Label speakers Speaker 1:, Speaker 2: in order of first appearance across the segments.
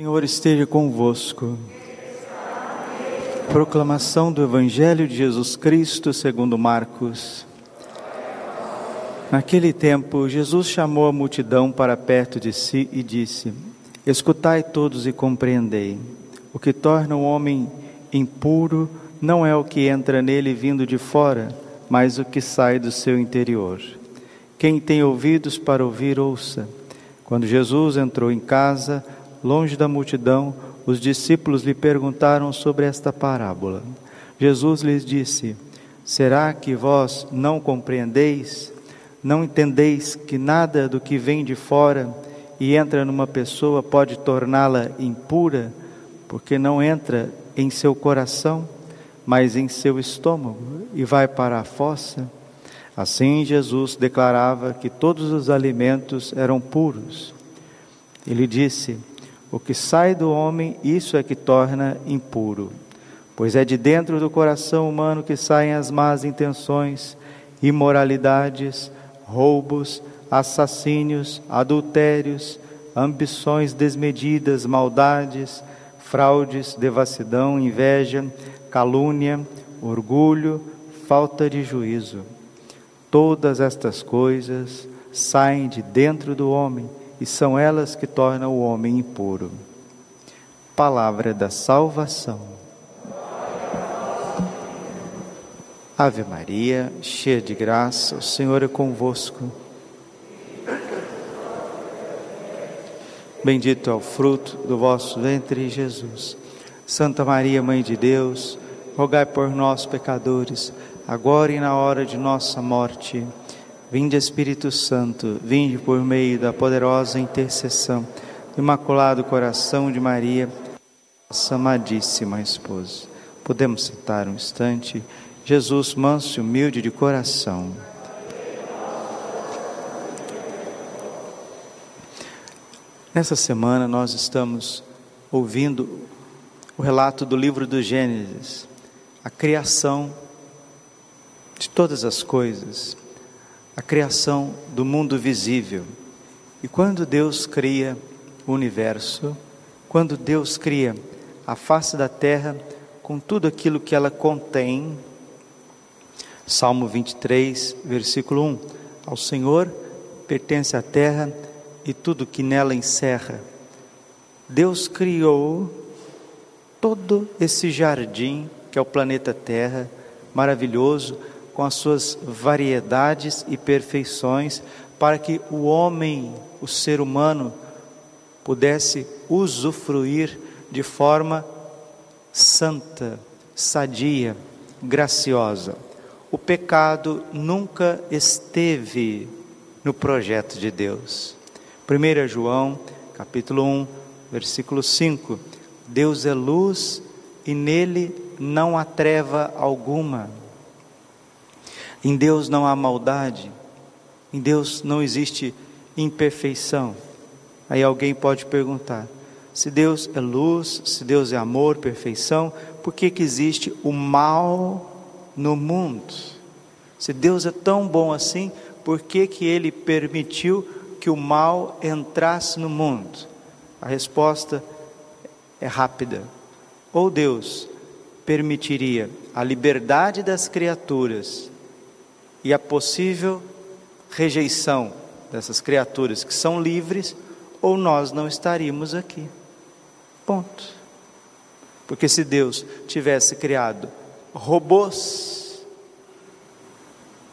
Speaker 1: Senhor esteja convosco. Proclamação do Evangelho de Jesus Cristo segundo Marcos. Naquele tempo, Jesus chamou a multidão para perto de si e disse: Escutai todos e compreendei. O que torna o homem impuro não é o que entra nele vindo de fora, mas o que sai do seu interior. Quem tem ouvidos para ouvir, ouça. Quando Jesus entrou em casa, longe da multidão, os discípulos lhe perguntaram sobre esta parábola. Jesus lhes disse: Será que vós não compreendeis? Não entendeis que nada do que vem de fora e entra numa pessoa pode torná-la impura, porque não entra em seu coração, mas em seu estômago e vai para a fossa? Assim, Jesus declarava que todos os alimentos eram puros. Ele disse: o que sai do homem, isso é que torna impuro. Pois é de dentro do coração humano que saem as más intenções, imoralidades, roubos, assassínios, adultérios, ambições desmedidas, maldades, fraudes, devassidão, inveja, calúnia, orgulho, falta de juízo. Todas estas coisas saem de dentro do homem e são elas que tornam o homem impuro. Palavra da salvação. Ave Maria, cheia de graça, o Senhor é convosco. Bendito é o fruto do vosso ventre, Jesus. Santa Maria, Mãe de Deus, rogai por nós, pecadores, agora e na hora de nossa morte. Vinde Espírito Santo, vinde por meio da poderosa intercessão do Imaculado Coração de Maria, nossa amadíssima esposa. Podemos sentar um instante. Jesus, manso e humilde de coração. Nessa semana nós estamos ouvindo o relato do livro do Gênesis, a criação de todas as coisas a criação do mundo visível. E quando Deus cria o universo, quando Deus cria a face da terra com tudo aquilo que ela contém, Salmo 23, versículo 1: Ao Senhor pertence a terra e tudo que nela encerra. Deus criou todo esse jardim que é o planeta Terra, maravilhoso, com as suas variedades e perfeições, para que o homem, o ser humano, pudesse usufruir de forma santa, sadia, graciosa. O pecado nunca esteve no projeto de Deus. 1 João, capítulo 1, versículo 5. Deus é luz e nele não há treva alguma. Em Deus não há maldade, em Deus não existe imperfeição. Aí alguém pode perguntar: se Deus é luz, se Deus é amor, perfeição, por que, que existe o mal no mundo? Se Deus é tão bom assim, por que, que Ele permitiu que o mal entrasse no mundo? A resposta é rápida. Ou Deus permitiria a liberdade das criaturas e a possível rejeição dessas criaturas que são livres, ou nós não estaríamos aqui. Ponto. Porque se Deus tivesse criado robôs,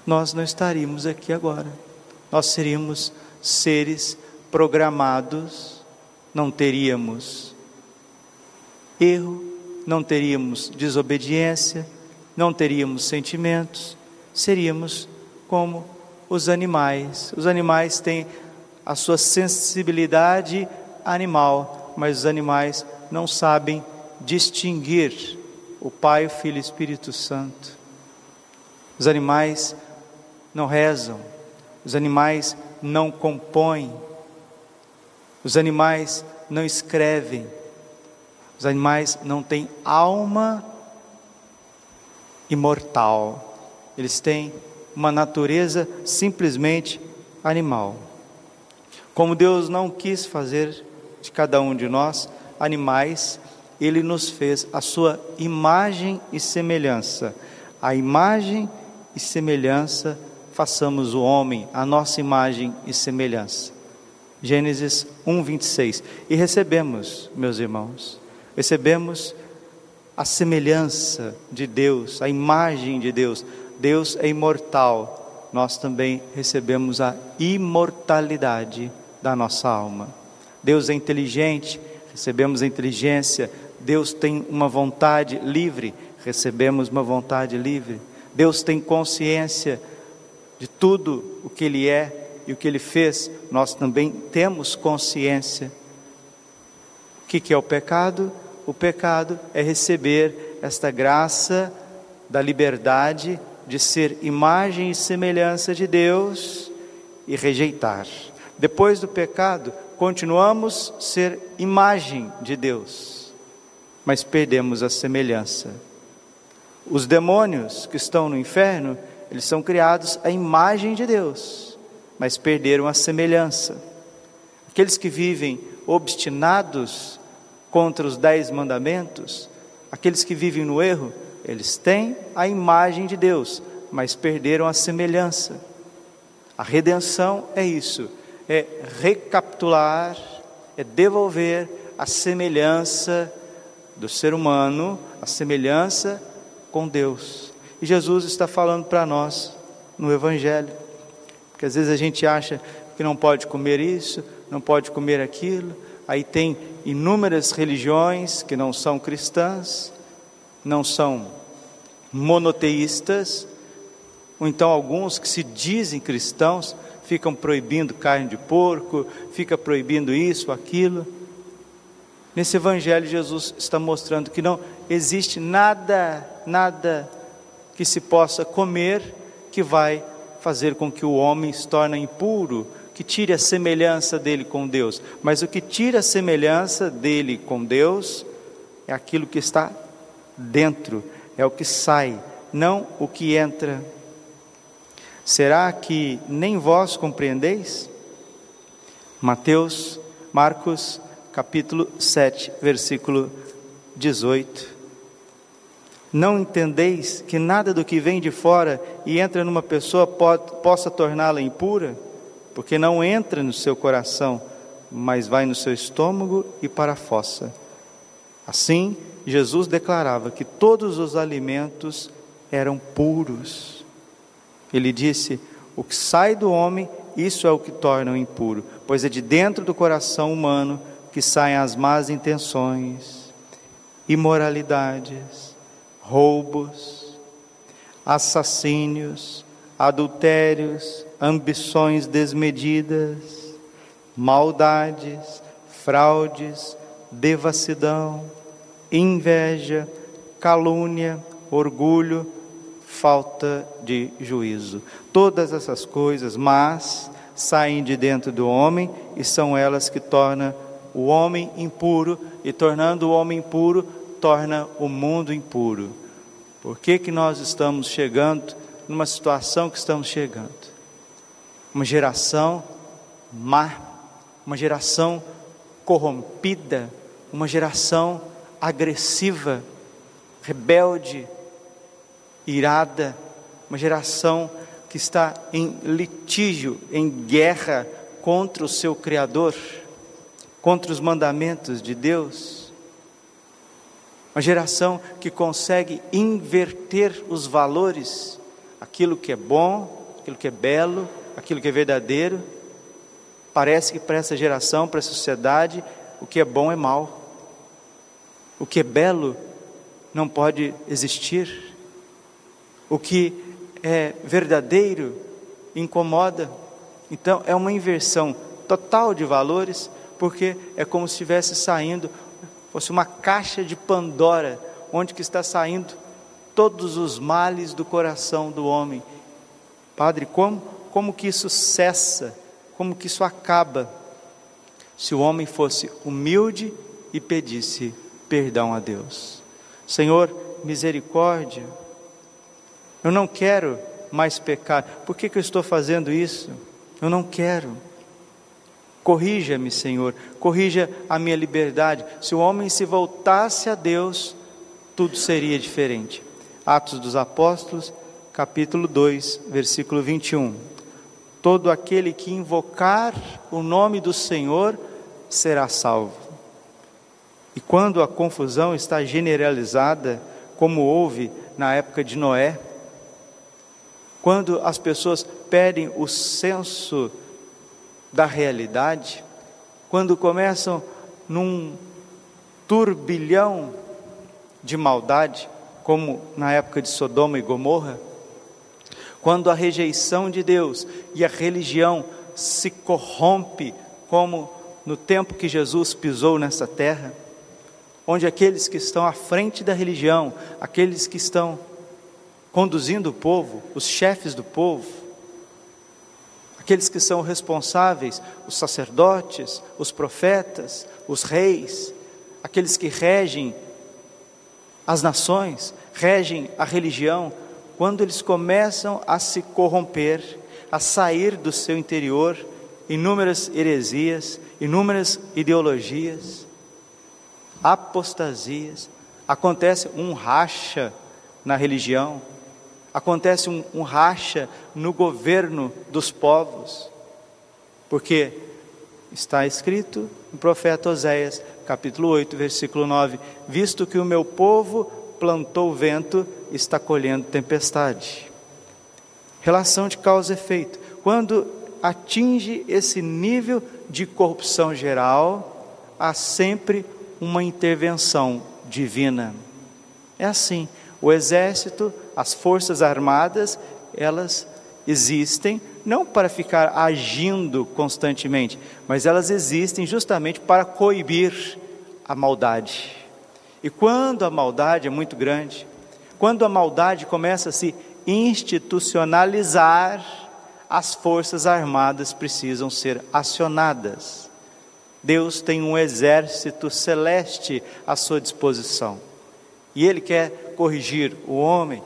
Speaker 1: nós não estaríamos aqui agora. Nós seríamos seres programados, não teríamos erro, não teríamos desobediência, não teríamos sentimentos, seríamos como os animais. Os animais têm a sua sensibilidade animal, mas os animais não sabem distinguir o Pai, o Filho e o Espírito Santo. Os animais não rezam, os animais não compõem, os animais não escrevem, os animais não têm alma imortal. Eles têm uma natureza simplesmente animal. Como Deus não quis fazer de cada um de nós animais, ele nos fez a sua imagem e semelhança. A imagem e semelhança façamos o homem, a nossa imagem e semelhança. Gênesis 1, 26. E recebemos, meus irmãos, recebemos a semelhança de Deus, a imagem de Deus. Deus é imortal, nós também recebemos a imortalidade da nossa alma. Deus é inteligente, recebemos a inteligência. Deus tem uma vontade livre, recebemos uma vontade livre. Deus tem consciência de tudo o que Ele é e o que Ele fez, nós também temos consciência. O que, que é o pecado? O pecado é receber esta graça da liberdade de ser imagem e semelhança de Deus e rejeitar. Depois do pecado, continuamos ser imagem de Deus, mas perdemos a semelhança. Os demônios que estão no inferno, eles são criados à imagem de Deus, mas perderam a semelhança. Aqueles que vivem obstinados contra os dez mandamentos, aqueles que vivem no erro, eles têm a imagem de Deus, mas perderam a semelhança. A redenção é isso, é recapitular, é devolver a semelhança do ser humano, a semelhança com Deus. E Jesus está falando para nós no Evangelho, porque às vezes a gente acha que não pode comer isso, não pode comer aquilo, aí tem inúmeras religiões que não são cristãs, não são monoteístas, ou então alguns que se dizem cristãos ficam proibindo carne de porco, fica proibindo isso, aquilo. Nesse evangelho Jesus está mostrando que não existe nada, nada que se possa comer que vai fazer com que o homem se torne impuro, que tire a semelhança dele com Deus. Mas o que tira a semelhança dele com Deus é aquilo que está dentro, é o que sai, não o que entra Será que nem vós compreendeis? Mateus, Marcos, capítulo 7, versículo 18. Não entendeis que nada do que vem de fora e entra numa pessoa pode, possa torná-la impura? Porque não entra no seu coração, mas vai no seu estômago e para a fossa. Assim, Jesus declarava que todos os alimentos eram puros. Ele disse: O que sai do homem, isso é o que torna o impuro, pois é de dentro do coração humano que saem as más intenções, imoralidades, roubos, assassínios, adultérios, ambições desmedidas, maldades, fraudes, devassidão, inveja, calúnia, orgulho, falta de juízo. Todas essas coisas, mas saem de dentro do homem e são elas que tornam o homem impuro e tornando o homem impuro torna o mundo impuro. Por que que nós estamos chegando numa situação que estamos chegando? Uma geração má, uma geração corrompida, uma geração agressiva, rebelde, irada, uma geração que está em litígio, em guerra contra o seu Criador, contra os mandamentos de Deus. Uma geração que consegue inverter os valores, aquilo que é bom, aquilo que é belo, aquilo que é verdadeiro. Parece que para essa geração, para a sociedade, o que é bom é mal. O que é belo não pode existir. O que é verdadeiro incomoda. Então é uma inversão total de valores, porque é como se estivesse saindo, fosse uma caixa de Pandora, onde que está saindo todos os males do coração do homem. Padre, como, como que isso cessa? Como que isso acaba? Se o homem fosse humilde e pedisse perdão a Deus. Senhor, misericórdia, eu não quero mais pecar. Por que, que eu estou fazendo isso? Eu não quero. Corrija-me, Senhor, corrija a minha liberdade. Se o homem se voltasse a Deus, tudo seria diferente. Atos dos Apóstolos, capítulo 2, versículo 21. Todo aquele que invocar o nome do Senhor será salvo. E quando a confusão está generalizada, como houve na época de Noé, quando as pessoas perdem o senso da realidade, quando começam num turbilhão de maldade, como na época de Sodoma e Gomorra, quando a rejeição de Deus e a religião se corrompe, como no tempo que Jesus pisou nessa terra, onde aqueles que estão à frente da religião, aqueles que estão conduzindo o povo, os chefes do povo, aqueles que são responsáveis, os sacerdotes, os profetas, os reis, aqueles que regem as nações, regem a religião, quando eles começam a se corromper, a sair do seu interior, inúmeras heresias, inúmeras ideologias, apostasias, acontece um racha na religião, acontece um, um racha no governo dos povos, porque está escrito no profeta Oséias, capítulo 8, versículo 9: Visto que o meu povo plantou vento, está colhendo tempestade. Relação de causa e efeito. Quando atinge esse nível de corrupção geral, há sempre uma intervenção divina. É assim. O exército, as forças armadas, elas existem não para ficar agindo constantemente, mas elas existem justamente para coibir a maldade. E quando a maldade é muito grande, quando a maldade começa a se institucionalizar, as forças armadas precisam ser acionadas. Deus tem um exército celeste à sua disposição. E Ele quer corrigir o homem,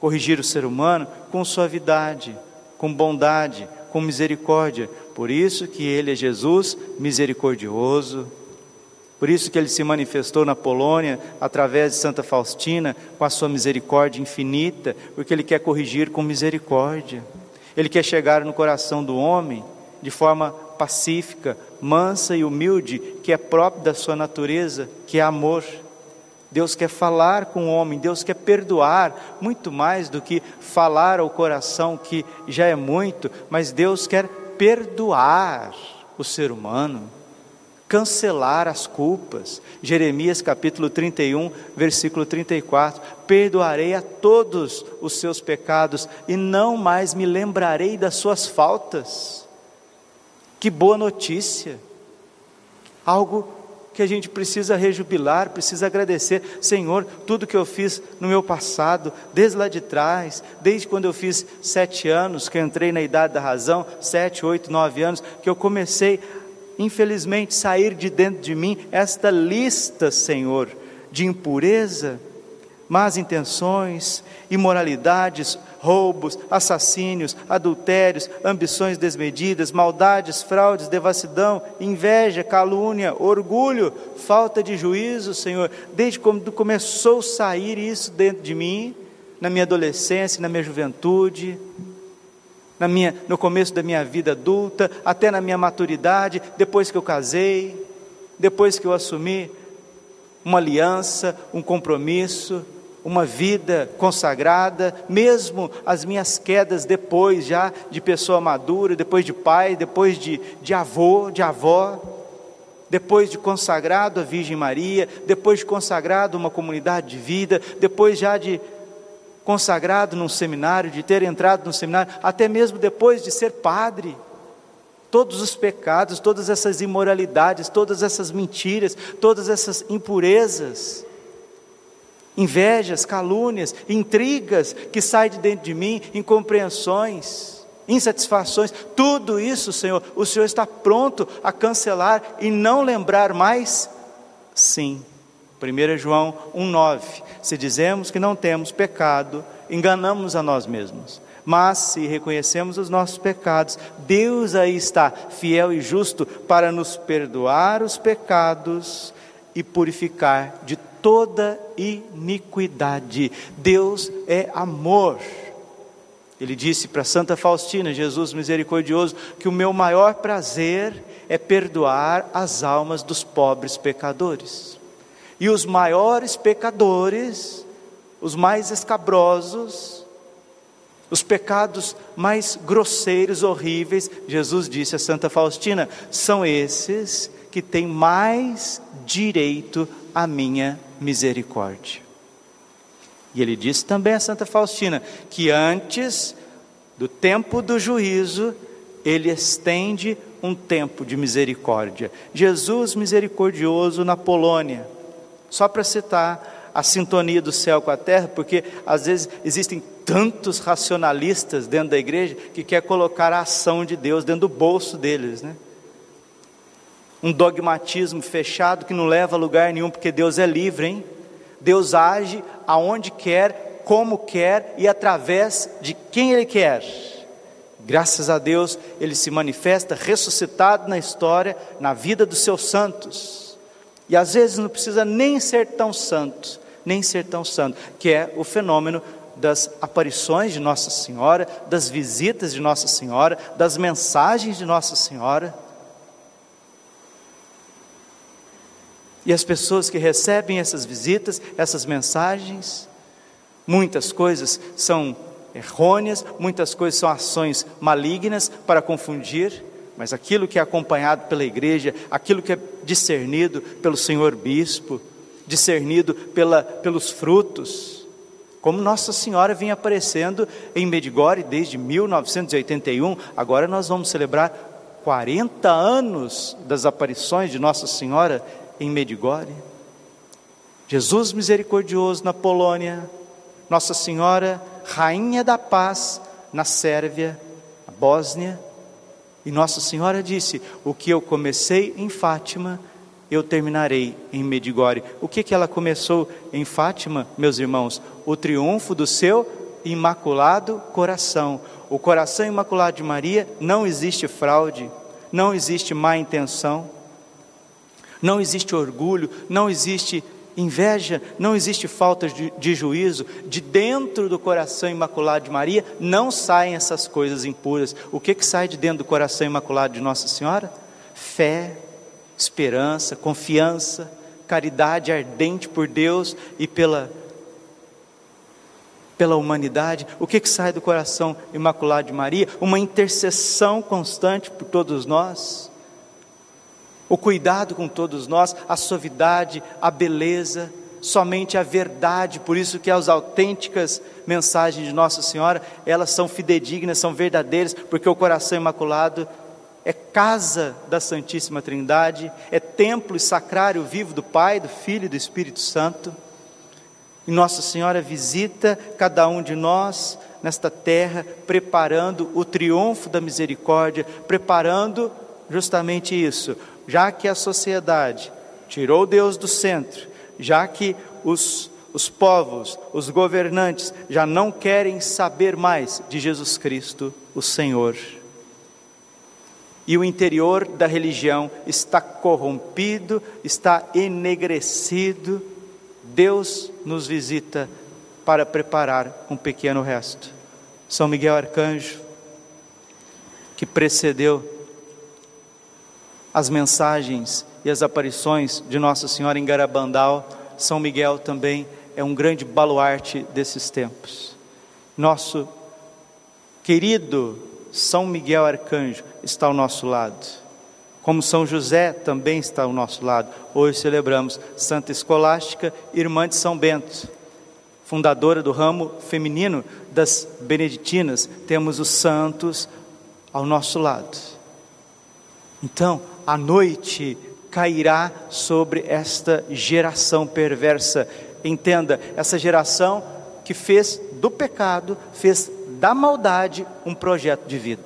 Speaker 1: corrigir o ser humano com suavidade, com bondade, com misericórdia. Por isso que Ele é Jesus misericordioso. Por isso que Ele se manifestou na Polônia através de Santa Faustina com a sua misericórdia infinita, porque Ele quer corrigir com misericórdia. Ele quer chegar no coração do homem de forma pacífica, mansa e humilde, que é próprio da sua natureza, que é amor. Deus quer falar com o homem, Deus quer perdoar muito mais do que falar ao coração, que já é muito, mas Deus quer perdoar o ser humano, cancelar as culpas. Jeremias capítulo 31, versículo 34: Perdoarei a todos os seus pecados e não mais me lembrarei das suas faltas. Que boa notícia! Algo que a gente precisa rejubilar, precisa agradecer, Senhor, tudo que eu fiz no meu passado, desde lá de trás, desde quando eu fiz sete anos, que entrei na idade da razão, sete, oito, nove anos, que eu comecei, infelizmente, sair de dentro de mim esta lista, Senhor, de impureza, más intenções, imoralidades, roubos, assassínios, adultérios, ambições desmedidas, maldades, fraudes, devassidão, inveja, calúnia, orgulho, falta de juízo, Senhor, desde quando começou a sair isso dentro de mim, na minha adolescência, na minha juventude, na minha, no começo da minha vida adulta, até na minha maturidade, depois que eu casei, depois que eu assumi uma aliança, um compromisso, uma vida consagrada, mesmo as minhas quedas depois já de pessoa madura, depois de pai, depois de, de avô, de avó, depois de consagrado a Virgem Maria, depois de consagrado uma comunidade de vida, depois já de consagrado num seminário, de ter entrado no seminário, até mesmo depois de ser padre. Todos os pecados, todas essas imoralidades, todas essas mentiras, todas essas impurezas, invejas, calúnias, intrigas que saem de dentro de mim, incompreensões, insatisfações, tudo isso, Senhor, o Senhor está pronto a cancelar e não lembrar mais? Sim. 1 João 1,9: Se dizemos que não temos pecado, enganamos a nós mesmos, Mas se reconhecemos os nossos pecados, Deus aí está, fiel e justo, para nos perdoar os pecados e purificar de toda iniquidade. Deus é amor. Ele disse para Santa Faustina, Jesus misericordioso, que o meu maior prazer é perdoar as almas dos pobres pecadores. E os maiores pecadores, os mais escabrosos, os pecados mais grosseiros, horríveis, Jesus disse a Santa Faustina, são esses que têm mais direito à minha misericórdia. E ele disse também a Santa Faustina que antes do tempo do juízo, ele estende um tempo de misericórdia. Jesus misericordioso na Polônia. Só para citar a sintonia do céu com a terra, porque às vezes existem tantos racionalistas dentro da igreja que quer colocar a ação de Deus dentro do bolso deles, né? Um dogmatismo fechado que não leva a lugar nenhum, porque Deus é livre, hein? Deus age aonde quer, como quer e através de quem Ele quer. Graças a Deus, Ele se manifesta ressuscitado na história, na vida dos seus santos. E às vezes não precisa nem ser tão santo, nem ser tão santo, que é o fenômeno das aparições de Nossa Senhora, das visitas de Nossa Senhora, das mensagens de Nossa Senhora. E as pessoas que recebem essas visitas, essas mensagens, muitas coisas são errôneas, muitas coisas são ações malignas para confundir, mas aquilo que é acompanhado pela igreja, aquilo que é discernido pelo senhor bispo, discernido pela, pelos frutos, como Nossa Senhora vem aparecendo em Medigore desde 1981, agora nós vamos celebrar 40 anos das aparições de Nossa Senhora em Medigore, Jesus misericordioso na Polônia, Nossa Senhora, Rainha da Paz na Sérvia, na Bósnia, e Nossa Senhora disse: O que eu comecei em Fátima, eu terminarei em Medigore. O que, que ela começou em Fátima, meus irmãos? O triunfo do seu imaculado coração. O coração imaculado de Maria não existe fraude, não existe má intenção não existe orgulho, não existe inveja, não existe falta de, de, juízo, de dentro do coração imaculado de Maria não saem essas coisas impuras. O que, que sai de dentro do coração imaculado de Nossa Senhora? Fé, esperança, confiança, caridade ardente por Deus e pela, pela humanidade. O que, que sai do coração imaculado de Maria? Uma intercessão constante por todos nós o cuidado com todos nós, a suavidade, a beleza, somente a verdade, por isso que as autênticas mensagens de Nossa Senhora, elas são fidedignas, são verdadeiras, porque o coração imaculado é casa da Santíssima Trindade, é templo e sacrário vivo do Pai, do Filho e do Espírito Santo. E Nossa Senhora visita cada um de nós nesta terra, preparando o triunfo da misericórdia, preparando justamente isso, já que a sociedade tirou Deus do centro, já que os, os povos, os governantes já não querem saber mais de Jesus Cristo, o Senhor. E o interior da religião está corrompido, está enegrecido. Deus nos visita para preparar um pequeno resto. São Miguel Arcanjo, que precedeu as mensagens e as aparições de Nossa Senhora em Garabandal, São Miguel também é um grande baluarte desses tempos. Nosso querido São Miguel Arcanjo está ao nosso lado, como São José também está ao nosso lado. Hoje celebramos Santa Escolástica, irmã de São Bento, fundadora do ramo feminino das Beneditinas. Temos os santos ao nosso lado. Então, a noite cairá sobre esta geração perversa. Entenda, essa geração que fez do pecado, fez da maldade um projeto de vida.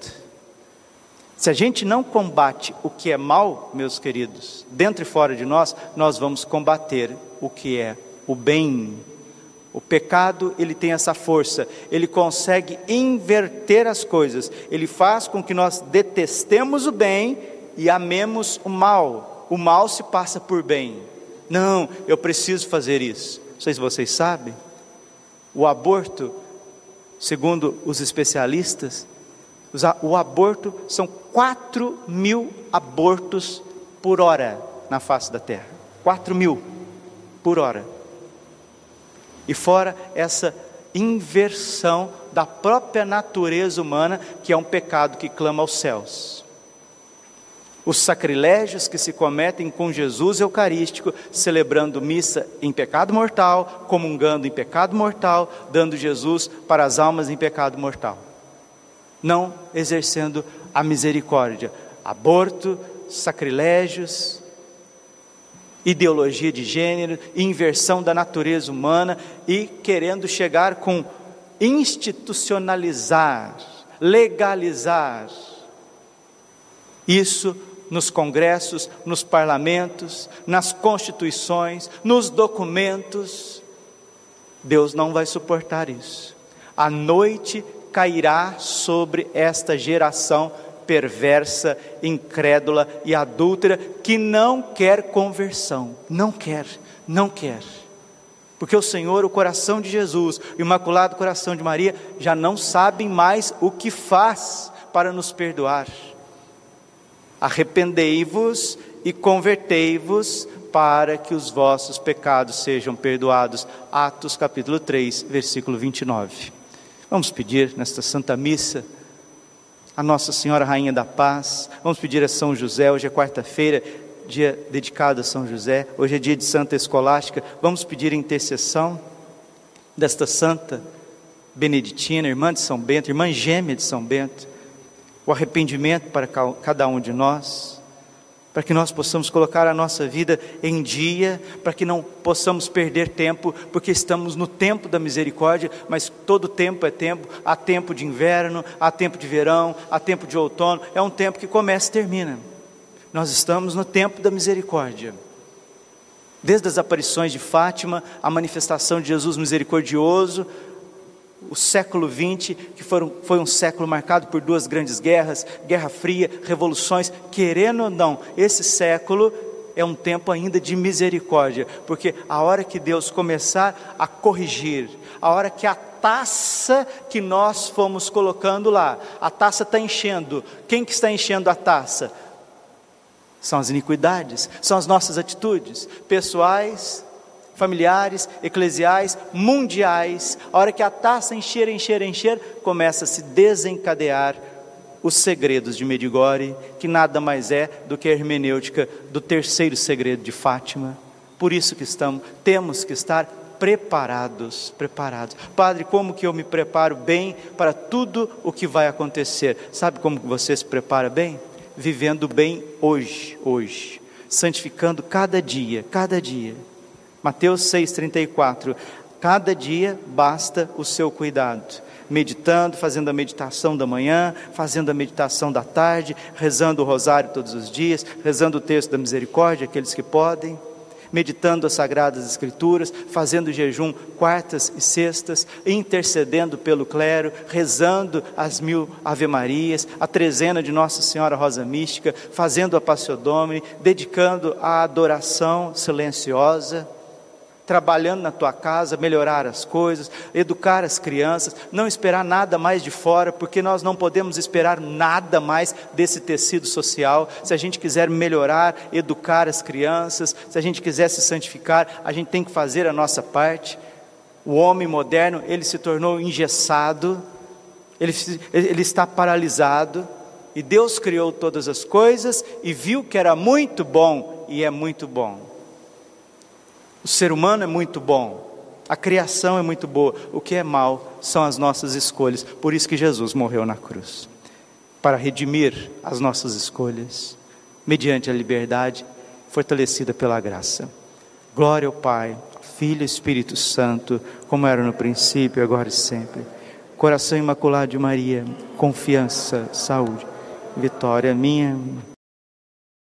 Speaker 1: Se a gente não combate o que é mal, meus queridos, dentro e fora de nós, nós vamos combater o que é o bem. O pecado, ele tem essa força, ele consegue inverter as coisas, ele faz com que nós detestemos o bem e amemos o mal. O mal se passa por bem. Não, eu preciso fazer isso. Não sei se vocês sabem, o aborto, segundo os especialistas, o aborto são 4 mil abortos por hora na face da terra. 4 mil por hora. E fora essa inversão da própria natureza humana, que é um pecado que clama aos céus. Os sacrilégios que se cometem com Jesus Eucarístico, celebrando missa em pecado mortal, comungando em pecado mortal, dando Jesus para as almas em pecado mortal. Não exercendo a misericórdia. Aborto, sacrilégios, ideologia de gênero, inversão da natureza humana e querendo chegar com institucionalizar, legalizar isso nos congressos, nos parlamentos, nas constituições, nos documentos. Deus não vai suportar isso. A noite cairá sobre esta geração perversa, incrédula e adúltera que não quer conversão, não quer, não quer. Porque o Senhor, o coração de Jesus, o imaculado coração de Maria, já não sabem mais o que faz para nos perdoar. Arrependei-vos e convertei-vos para que os vossos pecados sejam perdoados. Atos capítulo 3, versículo 29. Vamos pedir nesta Santa Missa a Nossa Senhora Rainha da Paz. Vamos pedir a São José, hoje é quarta-feira, dia dedicado a São José, hoje é dia de Santa Escolástica. Vamos pedir a intercessão desta Santa Beneditina, irmã de São Bento, irmã gêmea de São Bento, o arrependimento para cada um de nós para que nós possamos colocar a nossa vida em dia, para que não possamos perder tempo, porque estamos no tempo da misericórdia, mas todo tempo é tempo, há tempo de inverno, há tempo de verão, há tempo de outono, é um tempo que começa e termina. Nós estamos no tempo da misericórdia. Desde as aparições de Fátima, a manifestação de Jesus misericordioso, o século XX, que foram, foi um século marcado por duas grandes guerras, Guerra Fria, revoluções, querendo ou não, esse século é um tempo ainda de misericórdia, porque a hora que Deus começar a corrigir, a hora que a taça que nós fomos colocando lá, a taça está enchendo, quem que está enchendo a taça? São as iniquidades, são as nossas atitudes pessoais, familiares, eclesiais, mundiais, a hora que a taça encher, encher, encher, começa a se desencadear os segredos de Medigore, que nada mais é do que a hermenêutica do terceiro segredo de Fátima. Por isso que estamos, temos que estar preparados, preparados. Padre, como que eu me preparo bem para tudo o que vai acontecer? Sabe como você se prepara bem? Vivendo bem hoje, hoje, santificando cada dia, cada dia. Mateus 6,34. Cada dia basta o seu cuidado. Meditando, fazendo a meditação da manhã, fazendo a meditação da tarde, rezando o rosário todos os dias, rezando o texto da misericórdia, aqueles que podem, meditando as sagradas escrituras, fazendo jejum quartas e sextas, intercedendo pelo clero, rezando as mil ave-marias, a trezena de Nossa Senhora Rosa Mística, fazendo a Passio Domini, dedicando a adoração silenciosa trabalhando na tua casa, melhorar as coisas, educar as crianças, não esperar nada mais de fora, porque nós não podemos esperar nada mais desse tecido social. Se a gente quiser melhorar, educar as crianças, se a gente quiser se santificar, a gente tem que fazer a nossa parte. O homem moderno, ele se tornou engessado, ele, ele está paralisado, e Deus criou todas as coisas e viu que era muito bom, e é muito bom. O ser humano é muito bom, a criação é muito boa, o que é mal são as nossas escolhas. Por isso que Jesus morreu na cruz para redimir as nossas escolhas, mediante a liberdade fortalecida pela graça. Glória ao Pai, Filho e Espírito Santo, como era no princípio, agora e sempre. Coração imaculado de Maria, confiança, saúde, vitória minha.